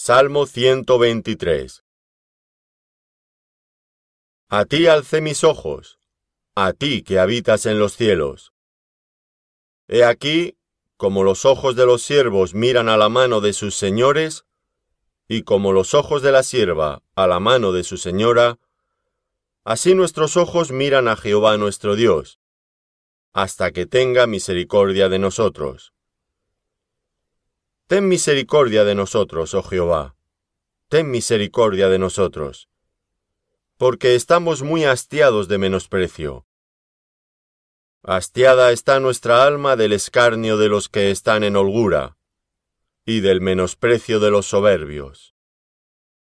Salmo 123 A ti alcé mis ojos, a ti que habitas en los cielos. He aquí, como los ojos de los siervos miran a la mano de sus señores, y como los ojos de la sierva a la mano de su señora, así nuestros ojos miran a Jehová nuestro Dios, hasta que tenga misericordia de nosotros. Ten misericordia de nosotros, oh Jehová, ten misericordia de nosotros, porque estamos muy hastiados de menosprecio. Hastiada está nuestra alma del escarnio de los que están en holgura, y del menosprecio de los soberbios.